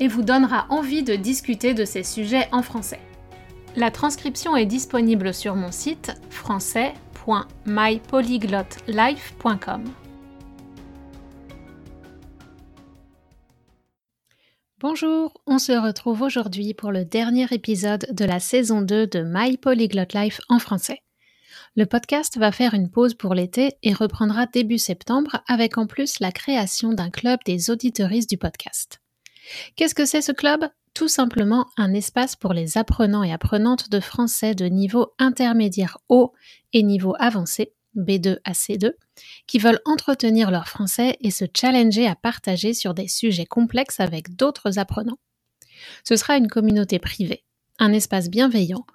et vous donnera envie de discuter de ces sujets en français. La transcription est disponible sur mon site français.mypolyglotlife.com. Bonjour, on se retrouve aujourd'hui pour le dernier épisode de la saison 2 de My Polyglot Life en français. Le podcast va faire une pause pour l'été et reprendra début septembre avec en plus la création d'un club des auditeuristes du podcast. Qu'est-ce que c'est ce club? Tout simplement un espace pour les apprenants et apprenantes de français de niveau intermédiaire haut et niveau avancé B2 à C2, qui veulent entretenir leur français et se challenger à partager sur des sujets complexes avec d'autres apprenants. Ce sera une communauté privée, un espace bienveillant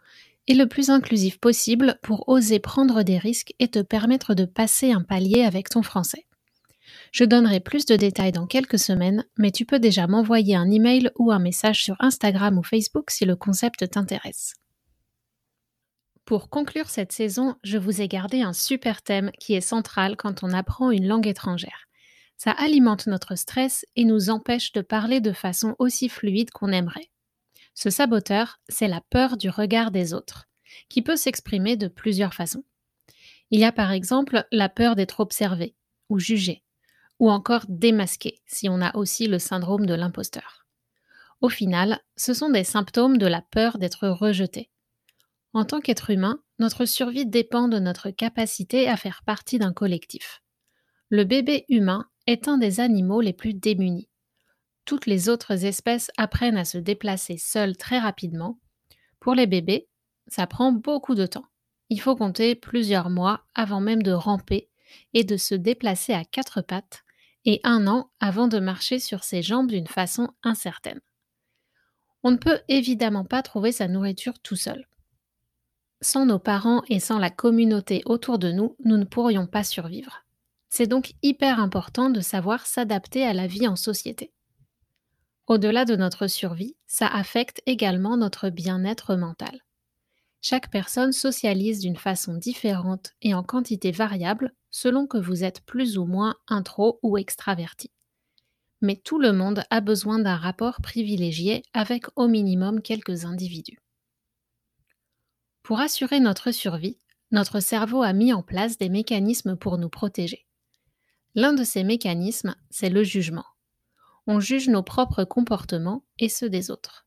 et le plus inclusif possible pour oser prendre des risques et te permettre de passer un palier avec ton français. Je donnerai plus de détails dans quelques semaines, mais tu peux déjà m'envoyer un email ou un message sur Instagram ou Facebook si le concept t'intéresse. Pour conclure cette saison, je vous ai gardé un super thème qui est central quand on apprend une langue étrangère. Ça alimente notre stress et nous empêche de parler de façon aussi fluide qu'on aimerait. Ce saboteur, c'est la peur du regard des autres, qui peut s'exprimer de plusieurs façons. Il y a par exemple la peur d'être observé ou jugé, ou encore démasqué si on a aussi le syndrome de l'imposteur. Au final, ce sont des symptômes de la peur d'être rejeté. En tant qu'être humain, notre survie dépend de notre capacité à faire partie d'un collectif. Le bébé humain est un des animaux les plus démunis. Toutes les autres espèces apprennent à se déplacer seules très rapidement. Pour les bébés, ça prend beaucoup de temps. Il faut compter plusieurs mois avant même de ramper et de se déplacer à quatre pattes, et un an avant de marcher sur ses jambes d'une façon incertaine. On ne peut évidemment pas trouver sa nourriture tout seul. Sans nos parents et sans la communauté autour de nous, nous ne pourrions pas survivre. C'est donc hyper important de savoir s'adapter à la vie en société. Au-delà de notre survie, ça affecte également notre bien-être mental. Chaque personne socialise d'une façon différente et en quantité variable selon que vous êtes plus ou moins intro ou extraverti. Mais tout le monde a besoin d'un rapport privilégié avec au minimum quelques individus. Pour assurer notre survie, notre cerveau a mis en place des mécanismes pour nous protéger. L'un de ces mécanismes, c'est le jugement. On juge nos propres comportements et ceux des autres.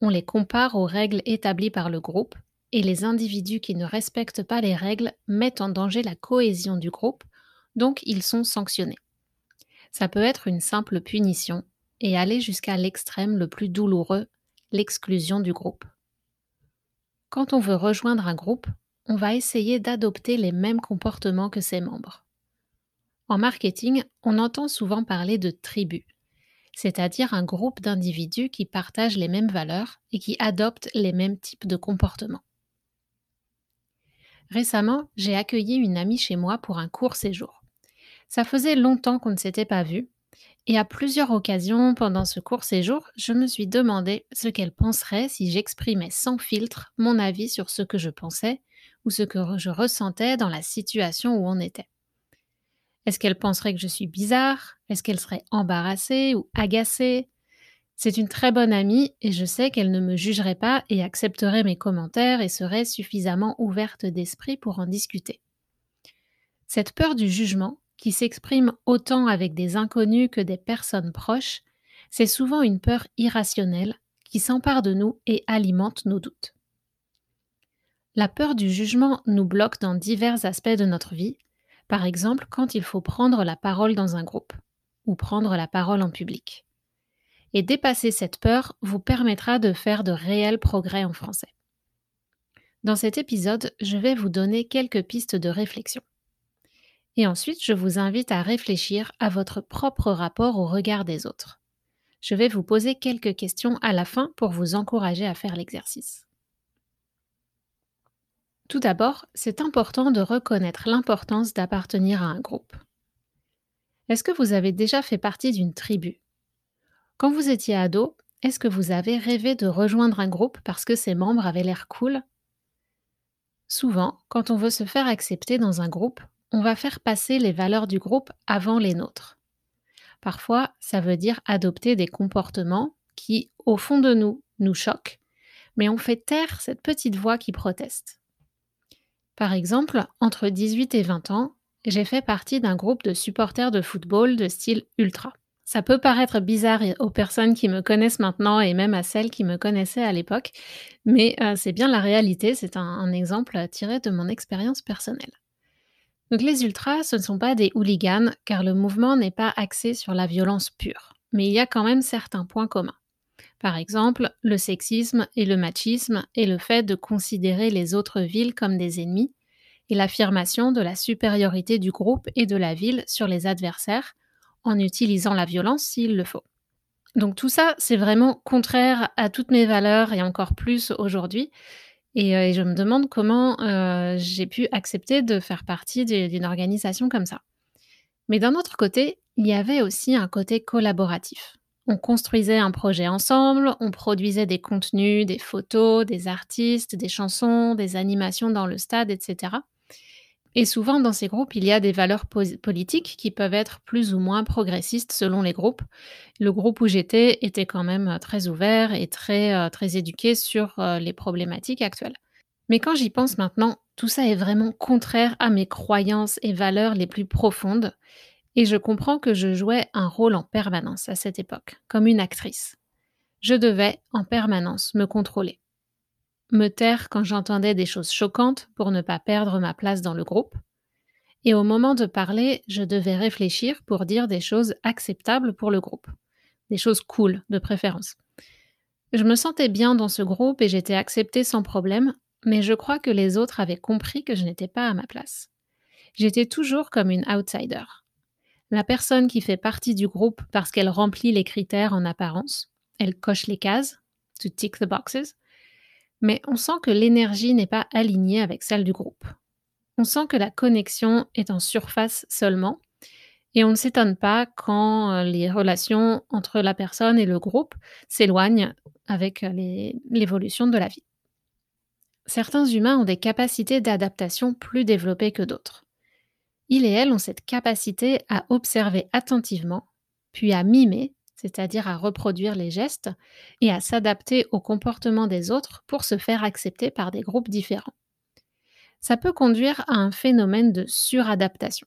On les compare aux règles établies par le groupe, et les individus qui ne respectent pas les règles mettent en danger la cohésion du groupe, donc ils sont sanctionnés. Ça peut être une simple punition et aller jusqu'à l'extrême le plus douloureux, l'exclusion du groupe. Quand on veut rejoindre un groupe, on va essayer d'adopter les mêmes comportements que ses membres. En marketing, on entend souvent parler de tribu, c'est-à-dire un groupe d'individus qui partagent les mêmes valeurs et qui adoptent les mêmes types de comportements. Récemment, j'ai accueilli une amie chez moi pour un court séjour. Ça faisait longtemps qu'on ne s'était pas vu et à plusieurs occasions pendant ce court séjour, je me suis demandé ce qu'elle penserait si j'exprimais sans filtre mon avis sur ce que je pensais ou ce que je ressentais dans la situation où on était. Est-ce qu'elle penserait que je suis bizarre? Est-ce qu'elle serait embarrassée ou agacée? C'est une très bonne amie et je sais qu'elle ne me jugerait pas et accepterait mes commentaires et serait suffisamment ouverte d'esprit pour en discuter. Cette peur du jugement, qui s'exprime autant avec des inconnus que des personnes proches, c'est souvent une peur irrationnelle qui s'emparent de nous et alimentent nos doutes. La peur du jugement nous bloque dans divers aspects de notre vie, par exemple quand il faut prendre la parole dans un groupe ou prendre la parole en public. Et dépasser cette peur vous permettra de faire de réels progrès en français. Dans cet épisode, je vais vous donner quelques pistes de réflexion. Et ensuite, je vous invite à réfléchir à votre propre rapport au regard des autres. Je vais vous poser quelques questions à la fin pour vous encourager à faire l'exercice. Tout d'abord, c'est important de reconnaître l'importance d'appartenir à un groupe. Est-ce que vous avez déjà fait partie d'une tribu? Quand vous étiez ado, est-ce que vous avez rêvé de rejoindre un groupe parce que ses membres avaient l'air cool? Souvent, quand on veut se faire accepter dans un groupe, on va faire passer les valeurs du groupe avant les nôtres. Parfois, ça veut dire adopter des comportements qui, au fond de nous, nous choquent, mais on fait taire cette petite voix qui proteste. Par exemple, entre 18 et 20 ans, j'ai fait partie d'un groupe de supporters de football de style ultra. Ça peut paraître bizarre aux personnes qui me connaissent maintenant et même à celles qui me connaissaient à l'époque, mais euh, c'est bien la réalité, c'est un exemple tiré de mon expérience personnelle. Donc les ultras, ce ne sont pas des hooligans, car le mouvement n'est pas axé sur la violence pure. Mais il y a quand même certains points communs. Par exemple, le sexisme et le machisme et le fait de considérer les autres villes comme des ennemis, et l'affirmation de la supériorité du groupe et de la ville sur les adversaires, en utilisant la violence s'il le faut. Donc tout ça, c'est vraiment contraire à toutes mes valeurs et encore plus aujourd'hui, euh, et, je me demande comment euh, j'ai pu accepter de faire partie d'une organisation comme ça. Mais d'un autre côté, il y avait aussi un côté collaboratif. On construisait un projet ensemble, on produisait des contenus, des photos, des artistes, des chansons, des animations dans le stade, etc. Et souvent, dans ces groupes, il y a des valeurs politiques qui peuvent être plus ou moins progressistes selon les groupes. Le groupe où j'étais était quand même euh, très ouvert et très, euh, très éduqué sur euh, les problématiques actuelles. Mais quand j'y pense maintenant, tout ça est vraiment contraire à mes croyances et valeurs les plus profondes. Et je comprends que je jouais un rôle en permanence à cette époque, comme une actrice. Je devais en permanence me contrôler me taire quand j'entendais des choses choquantes pour ne pas perdre ma place dans le groupe. Et au moment de parler, je devais réfléchir pour dire des choses acceptables pour le groupe, des choses cool de préférence. Je me sentais bien dans ce groupe et j'étais acceptée sans problème, mais je crois que les autres avaient compris que je n'étais pas à ma place. J'étais toujours comme une outsider. La personne qui fait partie du groupe parce qu'elle remplit les critères en apparence, elle coche les cases, to tick the boxes, mais on sent que l'énergie n'est pas alignée avec celle du groupe. On sent que la connexion est en surface seulement, et on ne s'étonne pas quand euh, les relations entre la personne et le groupe s'éloignent avec euh, l'évolution de la vie. Certains humains ont des capacités d'adaptation plus développées que d'autres. Ils et elles ont cette capacité à observer attentivement, puis à mimer c'est-à-dire à reproduire les gestes et à s'adapter au comportement des autres pour se faire accepter par des groupes différents. Ça peut conduire à un phénomène de suradaptation.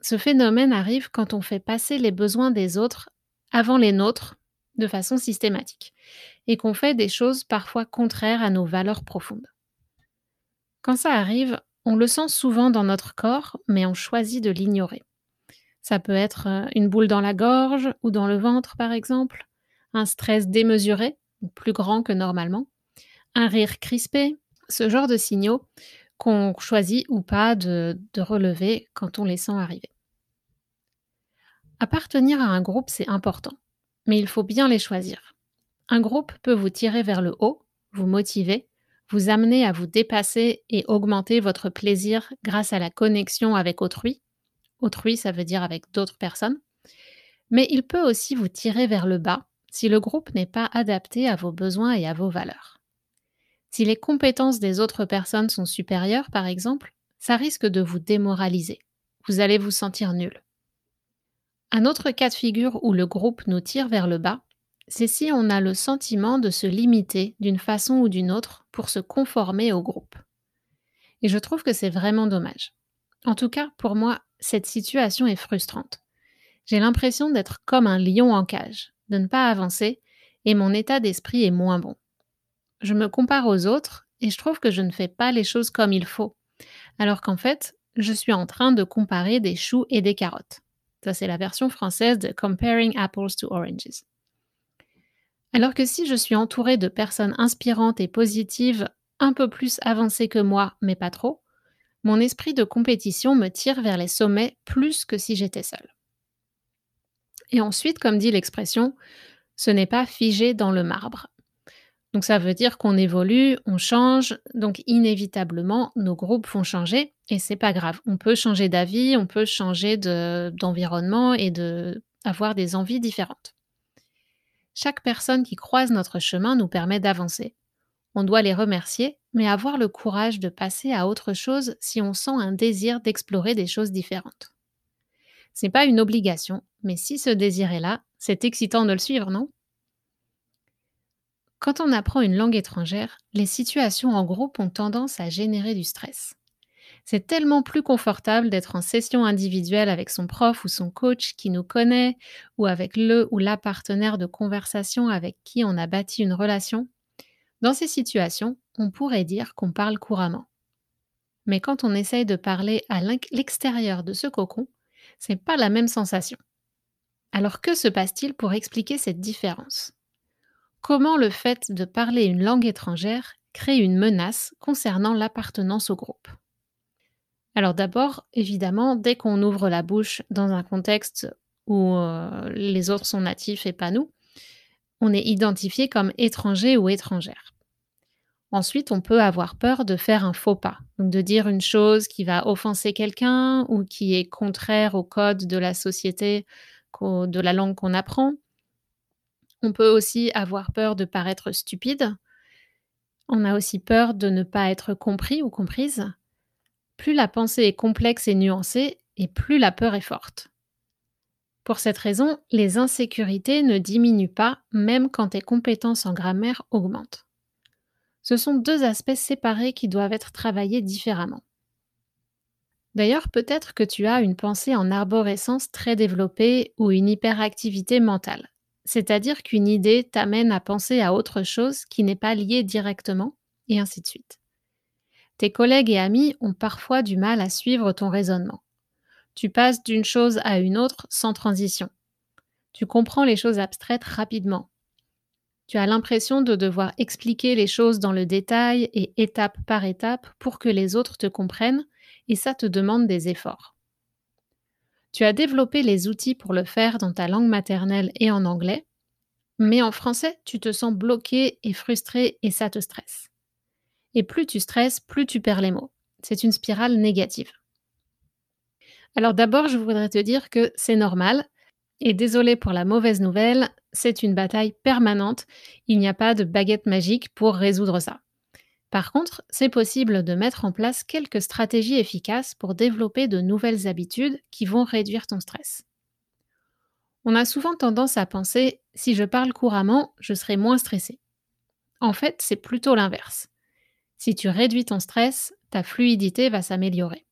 Ce phénomène arrive quand on fait passer les besoins des autres avant les nôtres de façon systématique et qu'on fait des choses parfois contraires à nos valeurs profondes. Quand ça arrive, on le sent souvent dans notre corps, mais on choisit de l'ignorer. Ça peut être euh, une boule dans la gorge ou dans le ventre, par exemple, un stress démesuré, plus grand que normalement, un rire crispé, ce genre de signaux qu'on choisit ou pas de, de relever quand on les sent arriver. Appartenir à un groupe, c'est important, mais il faut bien les choisir. Un groupe peut vous tirer vers le haut, vous motiver, vous amener à vous dépasser et augmenter votre plaisir grâce à la connexion avec autrui, Autrui, ça veut dire avec d'autres personnes. Mais il peut aussi vous tirer vers le bas si le groupe n'est pas adapté à vos besoins et à vos valeurs. Si les compétences des autres personnes sont supérieures, par exemple, ça risque de vous démoraliser. Vous allez vous sentir nul. Un autre cas de figure où le groupe nous tire vers le bas, c'est si on a le sentiment de se limiter d'une façon ou d'une autre pour se conformer au groupe. Et je trouve que c'est vraiment dommage. En tout cas, pour moi, cette situation est frustrante. J'ai l'impression d'être comme un lion en cage, de ne pas avancer et mon état d'esprit est moins bon. Je me compare aux autres et je trouve que je ne fais pas les choses comme il faut, alors qu'en fait, je suis en train de comparer des choux et des carottes. Ça, c'est la version française de Comparing Apples to Oranges. Alors que si je suis entourée de personnes inspirantes et positives, un peu plus avancées que moi, mais pas trop, mon esprit de compétition me tire vers les sommets plus que si j'étais seule. Et ensuite, comme dit l'expression, ce n'est pas figé dans le marbre. Donc ça veut dire qu'on évolue, on change, donc inévitablement nos groupes vont changer et c'est pas grave. On peut changer d'avis, on peut changer d'environnement et de avoir des envies différentes. Chaque personne qui croise notre chemin nous permet d'avancer. On doit les remercier, mais avoir le courage de passer à autre chose si on sent un désir d'explorer des choses différentes. C'est pas une obligation, mais si ce désir est là, c'est excitant de le suivre, non? Quand on apprend une langue étrangère, les situations en groupe ont tendance à générer du stress. C'est tellement plus confortable d'être en session individuelle avec son prof ou son coach qui nous connaît, ou avec le ou la partenaire de conversation avec qui on a bâti une relation. Dans ces situations, on pourrait dire qu'on parle couramment. Mais quand on essaye de parler à l'extérieur de ce cocon, c'est pas la même sensation. Alors que se passe-t-il pour expliquer cette différence? Comment le fait de parler une langue étrangère crée une menace concernant l'appartenance au groupe? Alors d'abord, évidemment, dès qu'on ouvre la bouche dans un contexte où euh, les autres sont natifs et pas nous, on est identifié comme étranger ou étrangère. Ensuite, on peut avoir peur de faire un faux pas, donc de dire une chose qui va offenser quelqu'un ou qui est contraire au code de la société, de la langue qu'on apprend. On peut aussi avoir peur de paraître stupide. On a aussi peur de ne pas être compris ou comprise. Plus la pensée est complexe et nuancée, et plus la peur est forte. Pour cette raison, les insécurités ne diminuent pas même quand tes compétences en grammaire augmentent. Ce sont deux aspects séparés qui doivent être travaillés différemment. D'ailleurs, peut-être que tu as une pensée en arborescence très développée ou une hyperactivité mentale, c'est-à-dire qu'une idée t'amène à penser à autre chose qui n'est pas liée directement, et ainsi de suite. Tes collègues et amis ont parfois du mal à suivre ton raisonnement. Tu passes d'une chose à une autre sans transition. Tu comprends les choses abstraites rapidement, tu as l'impression de devoir expliquer les choses dans le détail et étape par étape pour que les autres te comprennent, et ça te demande des efforts. Tu as développé les outils pour le faire dans ta langue maternelle et en anglais, mais en français, tu te sens bloqué et frustré et ça te stresse. Et plus tu stresses, plus tu perds les mots. C'est une spirale négative. Alors d'abord, je voudrais te dire que c'est normal, et désolé pour la mauvaise nouvelle, c'est une bataille permanente. Il n'y a pas de baguette magique pour résoudre ça. Par contre, c'est possible de mettre en place quelques stratégies efficaces pour développer de nouvelles habitudes qui vont réduire ton stress. On a souvent tendance à penser si je parle couramment, je serai moins stressé. En fait, c'est plutôt l'inverse. Si tu réduis ton stress, ta fluidité va s'améliorer.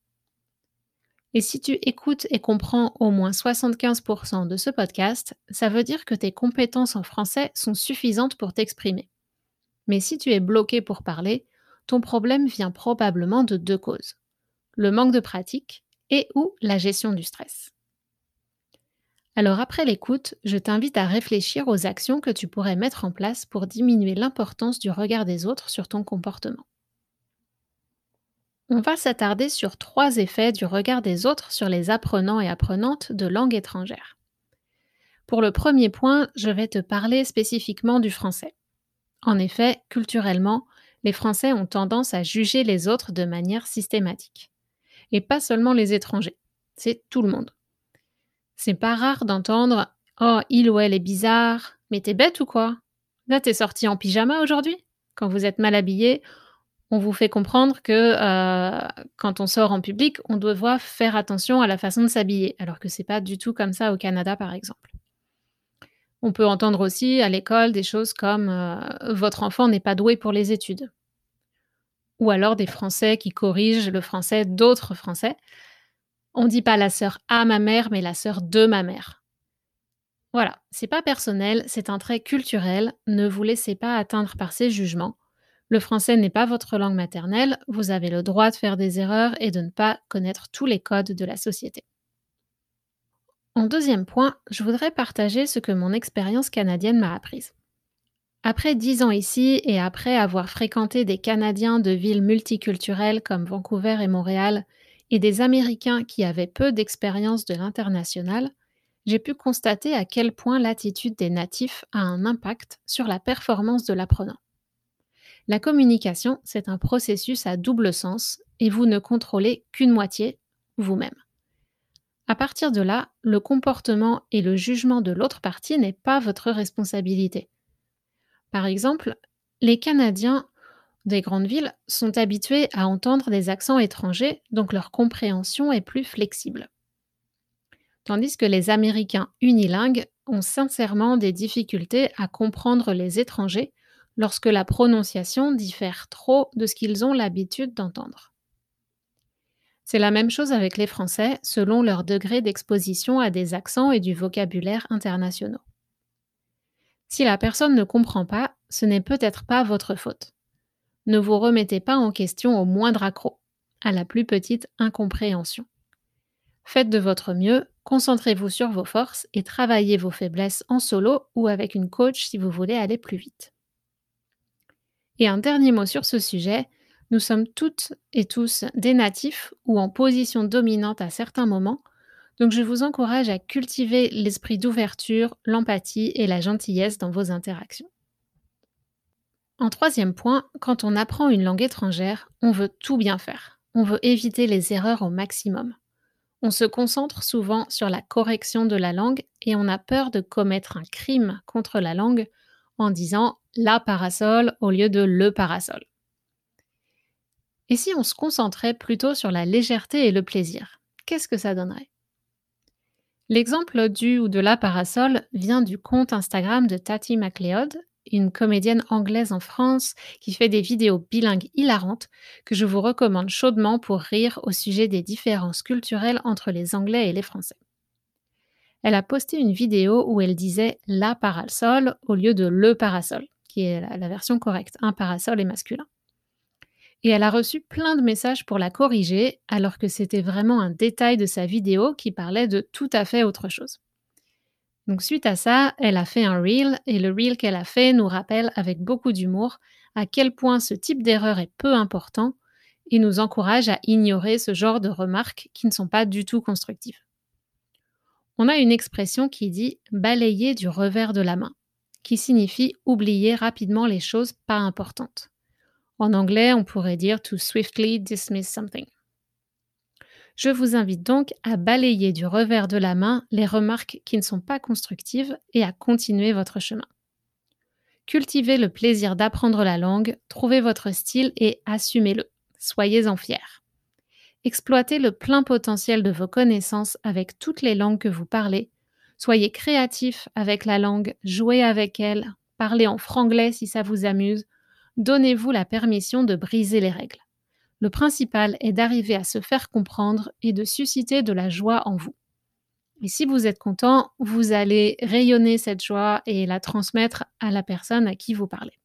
Et si tu écoutes et comprends au moins 75% de ce podcast, ça veut dire que tes compétences en français sont suffisantes pour t'exprimer. Mais si tu es bloqué pour parler, ton problème vient probablement de deux causes. Le manque de pratique et ou la gestion du stress. Alors après l'écoute, je t'invite à réfléchir aux actions que tu pourrais mettre en place pour diminuer l'importance du regard des autres sur ton comportement. On va s'attarder sur trois effets du regard des autres sur les apprenants et apprenantes de langue étrangère. Pour le premier point, je vais te parler spécifiquement du français. En effet, culturellement, les Français ont tendance à juger les autres de manière systématique. Et pas seulement les étrangers, c'est tout le monde. C'est pas rare d'entendre Oh, il ou elle est bizarre, mais t'es bête ou quoi? Là, t'es sorti en pyjama aujourd'hui? Quand vous êtes mal habillé, on vous fait comprendre que euh, quand on sort en public, on doit faire attention à la façon de s'habiller, alors que c'est pas du tout comme ça au Canada, par exemple. On peut entendre aussi à l'école des choses comme euh, votre enfant n'est pas doué pour les études, ou alors des Français qui corrigent le français d'autres Français. On dit pas la sœur à ma mère, mais la sœur de ma mère. Voilà, c'est pas personnel, c'est un trait culturel, ne vous laissez pas atteindre par ces jugements. Le français n'est pas votre langue maternelle, vous avez le droit de faire des erreurs et de ne pas connaître tous les codes de la société. En deuxième point, je voudrais partager ce que mon expérience canadienne m'a apprise. Après dix ans ici et après avoir fréquenté des Canadiens de villes multiculturelles comme Vancouver et Montréal et des Américains qui avaient peu d'expérience de l'international, j'ai pu constater à quel point l'attitude des natifs a un impact sur la performance de l'apprenant. La communication, c'est un processus à double sens et vous ne contrôlez qu'une moitié, vous-même. À partir de là, le comportement et le jugement de l'autre partie n'est pas votre responsabilité. Par exemple, les Canadiens des grandes villes sont habitués à entendre des accents étrangers, donc leur compréhension est plus flexible. Tandis que les Américains unilingues ont sincèrement des difficultés à comprendre les étrangers lorsque la prononciation diffère trop de ce qu'ils ont l'habitude d'entendre. C'est la même chose avec les Français selon leur degré d'exposition à des accents et du vocabulaire internationaux. Si la personne ne comprend pas, ce n'est peut-être pas votre faute. Ne vous remettez pas en question au moindre accroc, à la plus petite incompréhension. Faites de votre mieux, concentrez-vous sur vos forces et travaillez vos faiblesses en solo ou avec une coach si vous voulez aller plus vite. Et un dernier mot sur ce sujet, nous sommes toutes et tous des natifs ou en position dominante à certains moments, donc je vous encourage à cultiver l'esprit d'ouverture, l'empathie et la gentillesse dans vos interactions. En troisième point, quand on apprend une langue étrangère, on veut tout bien faire. On veut éviter les erreurs au maximum. On se concentre souvent sur la correction de la langue et on a peur de commettre un crime contre la langue en disant la parasol au lieu de le parasol. Et si on se concentrait plutôt sur la légèreté et le plaisir, qu'est-ce que ça donnerait? L'exemple du ou de la parasol vient du compte Instagram de Tati MacLeod, une comédienne anglaise en France qui fait des vidéos bilingues hilarantes que je vous recommande chaudement pour rire au sujet des différences culturelles entre les Anglais et les Français. Elle a posté une vidéo où elle disait la parasol au lieu de le parasol, qui est la version correcte. Un parasol est masculin et elle a reçu plein de messages pour la corriger, alors que c'était vraiment un détail de sa vidéo qui parlait de tout à fait autre chose. Donc suite à ça, elle a fait un reel, et le reel qu'elle a fait nous rappelle avec beaucoup d'humour à quel point ce type d'erreur est peu important et nous encourage à ignorer ce genre de remarques qui ne sont pas du tout constructives. On a une expression qui dit balayer du revers de la main, qui signifie oublier rapidement les choses pas importantes. En anglais, on pourrait dire to swiftly dismiss something. Je vous invite donc à balayer du revers de la main les remarques qui ne sont pas constructives et à continuer votre chemin. Cultivez le plaisir d'apprendre la langue, trouvez votre style et assumez-le. Soyez-en fiers. Exploitez le plein potentiel de vos connaissances avec toutes les langues que vous parlez. Soyez créatif avec la langue, jouez avec elle, parlez en franglais si ça vous amuse, donnez-vous la permission de briser les règles. Le principal est d'arriver à se faire comprendre et de susciter de la joie en vous. Et si vous êtes content, vous allez rayonner cette joie et la transmettre à la personne à qui vous parlez.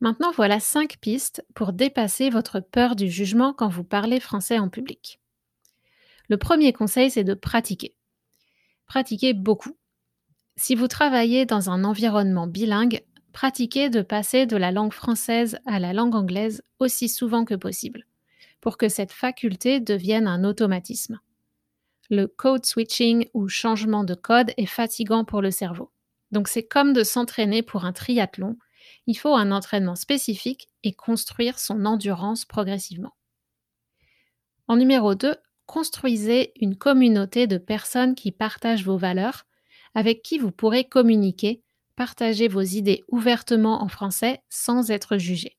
Maintenant, voilà cinq pistes pour dépasser votre peur du jugement quand vous parlez français en public. Le premier conseil, c'est de pratiquer. Pratiquez beaucoup. Si vous travaillez dans un environnement bilingue, pratiquez de passer de la langue française à la langue anglaise aussi souvent que possible, pour que cette faculté devienne un automatisme. Le code switching ou changement de code est fatigant pour le cerveau. Donc c'est comme de s'entraîner pour un triathlon. Il faut un entraînement spécifique et construire son endurance progressivement. En numéro 2, construisez une communauté de personnes qui partagent vos valeurs, avec qui vous pourrez communiquer partagez vos idées ouvertement en français sans être jugé.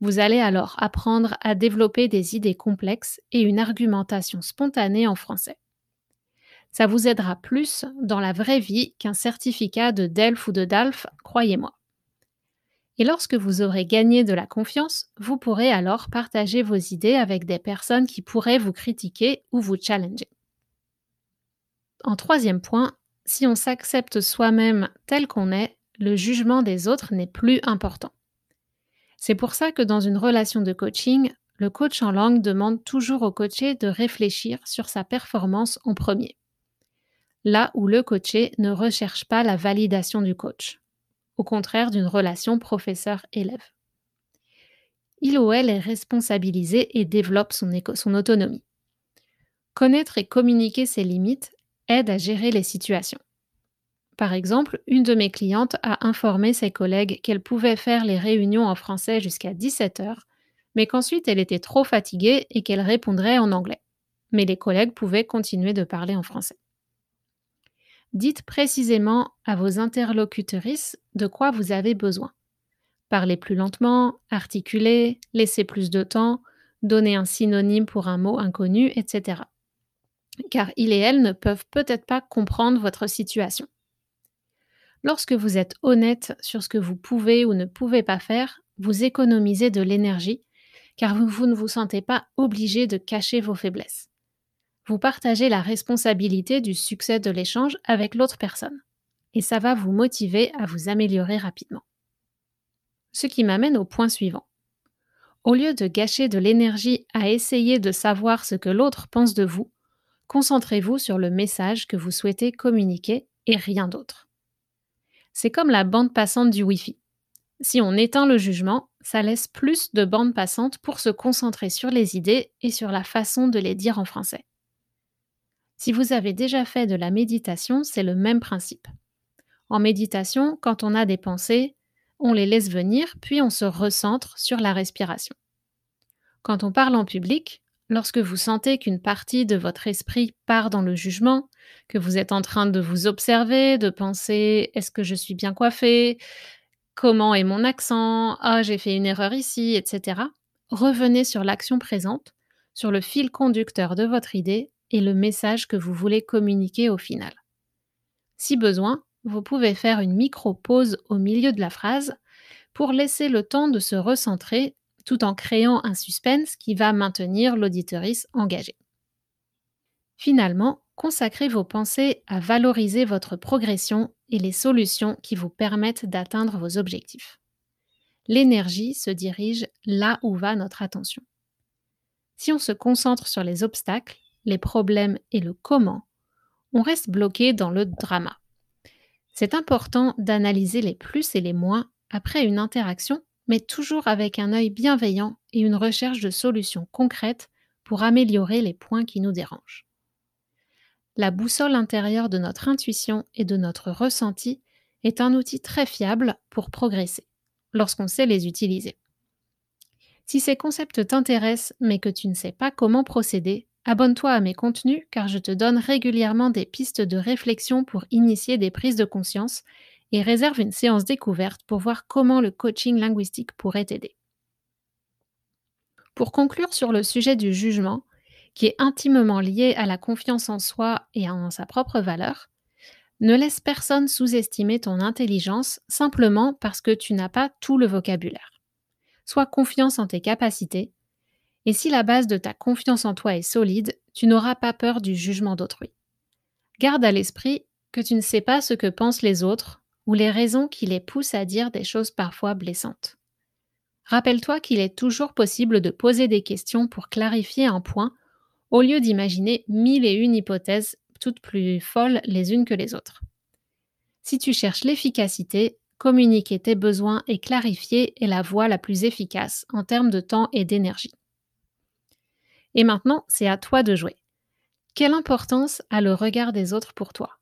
Vous allez alors apprendre à développer des idées complexes et une argumentation spontanée en français. Ça vous aidera plus dans la vraie vie qu'un certificat de DELF ou de DALF, croyez-moi. Et lorsque vous aurez gagné de la confiance, vous pourrez alors partager vos idées avec des personnes qui pourraient vous critiquer ou vous challenger. En troisième point, si on s'accepte soi-même tel qu'on est, le jugement des autres n'est plus important. C'est pour ça que dans une relation de coaching, le coach en langue demande toujours au coaché de réfléchir sur sa performance en premier. Là où le coaché ne recherche pas la validation du coach, au contraire d'une relation professeur-élève. Il ou elle est responsabilisé et développe son, autonomie. Connaître et communiquer ses limites aide à gérer les situations. Par exemple, une de mes clientes a informé ses collègues qu'elle pouvait faire les réunions en français jusqu'à 17 heures mais qu'ensuite elle était trop fatiguée et qu'elle répondrait en anglais. Mais les collègues pouvaient continuer de parler en français. Dites précisément à vos interlocutrices de quoi vous avez besoin. Parlez plus lentement, articulez, laissez plus de temps, donnez un synonyme pour un mot inconnu, etc. Car il et elle ne peuvent peut-être pas comprendre votre situation. Lorsque vous êtes honnête sur ce que vous pouvez ou ne pouvez pas faire, vous économisez de l'énergie car vous, ne vous sentez pas obligé de cacher vos faiblesses. Vous partagez la responsabilité du succès de l'échange avec l'autre personne, et ça va vous motiver à vous améliorer rapidement. Ce qui m'amène au point suivant. Au lieu de gâcher de l'énergie à essayer de savoir ce que l'autre pense de vous, concentrez-vous sur le message que vous souhaitez communiquer et rien d'autre. C'est comme la bande passante du Wi-Fi. Si on éteint le jugement, ça laisse plus de bandes passantes pour se concentrer sur les idées et sur la façon de les dire en français. Si vous avez déjà fait de la méditation, c'est le même principe. En méditation, quand on a des pensées, on les laisse venir, puis on se recentre sur la respiration. Quand on parle en public, lorsque vous sentez qu'une partie de votre esprit part dans le jugement, que vous êtes en train de vous observer, de penser est-ce que je suis bien coiffée? Comment est mon accent, ah j'ai fait une erreur ici, etc. Revenez sur l'action présente, sur le fil conducteur de votre idée et le message que vous voulez communiquer au final. Si besoin, vous pouvez faire une micro-pause au milieu de la phrase pour laisser le temps de se recentrer tout en créant un suspense qui va maintenir l'auditorice engagé. Finalement, consacrez vos pensées à valoriser votre progression et les solutions qui vous permettent d'atteindre vos objectifs. L'énergie se dirige là où va notre attention. Si on se concentre sur les obstacles, les problèmes et le comment, on reste bloqué dans le drama. C'est important d'analyser les plus et les moins après une interaction, mais toujours avec un œil bienveillant et une recherche de solutions concrètes pour améliorer les points qui nous dérangent la boussole intérieure de notre intuition et de notre ressenti est un outil très fiable pour progresser, lorsqu'on sait les utiliser. Si ces concepts t'intéressent mais que tu ne sais pas comment procéder, abonne-toi à mes contenus car je te donne régulièrement des pistes de réflexion pour initier des prises de conscience et réserve une séance découverte pour voir comment le coaching linguistique pourrait t'aider. Pour conclure sur le sujet du jugement, qui est intimement lié à la confiance en soi et en sa propre valeur, ne laisse personne sous-estimer ton intelligence simplement parce que tu n'as pas tout le vocabulaire. Sois confiance en tes capacités, et si la base de ta confiance en toi est solide, tu n'auras pas peur du jugement d'autrui. Garde à l'esprit que tu ne sais pas ce que pensent les autres ou les raisons qui les poussent à dire des choses parfois blessantes. Rappelle-toi qu'il est toujours possible de poser des questions pour clarifier un point au lieu d'imaginer mille et une hypothèses toutes plus folles les unes que les autres. Si tu cherches l'efficacité, communiquer tes besoins et clarifier est la voie la plus efficace en termes de temps et d'énergie. Et maintenant, c'est à toi de jouer. Quelle importance a le regard des autres pour toi?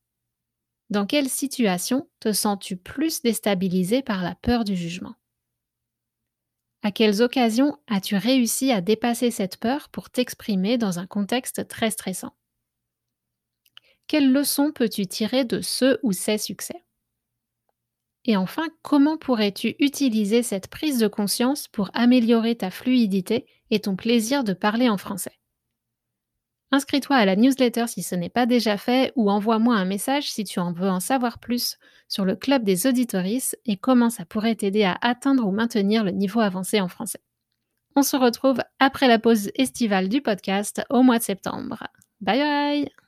Dans quelle situation te sens-tu plus déstabilisé par la peur du jugement? À quelles occasions as-tu réussi à dépasser cette peur pour t'exprimer dans un contexte très stressant? Quelles leçons peux-tu tirer de ce ou ces succès? Et enfin, comment pourrais-tu utiliser cette prise de conscience pour améliorer ta fluidité et ton plaisir de parler en français? Inscris-toi à la newsletter si ce n'est pas déjà fait ou envoie-moi un message si tu en veux en savoir plus sur le club des auditoristes et comment ça pourrait t'aider à atteindre ou maintenir le niveau avancé en français. On se retrouve après la pause estivale du podcast au mois de septembre. Bye bye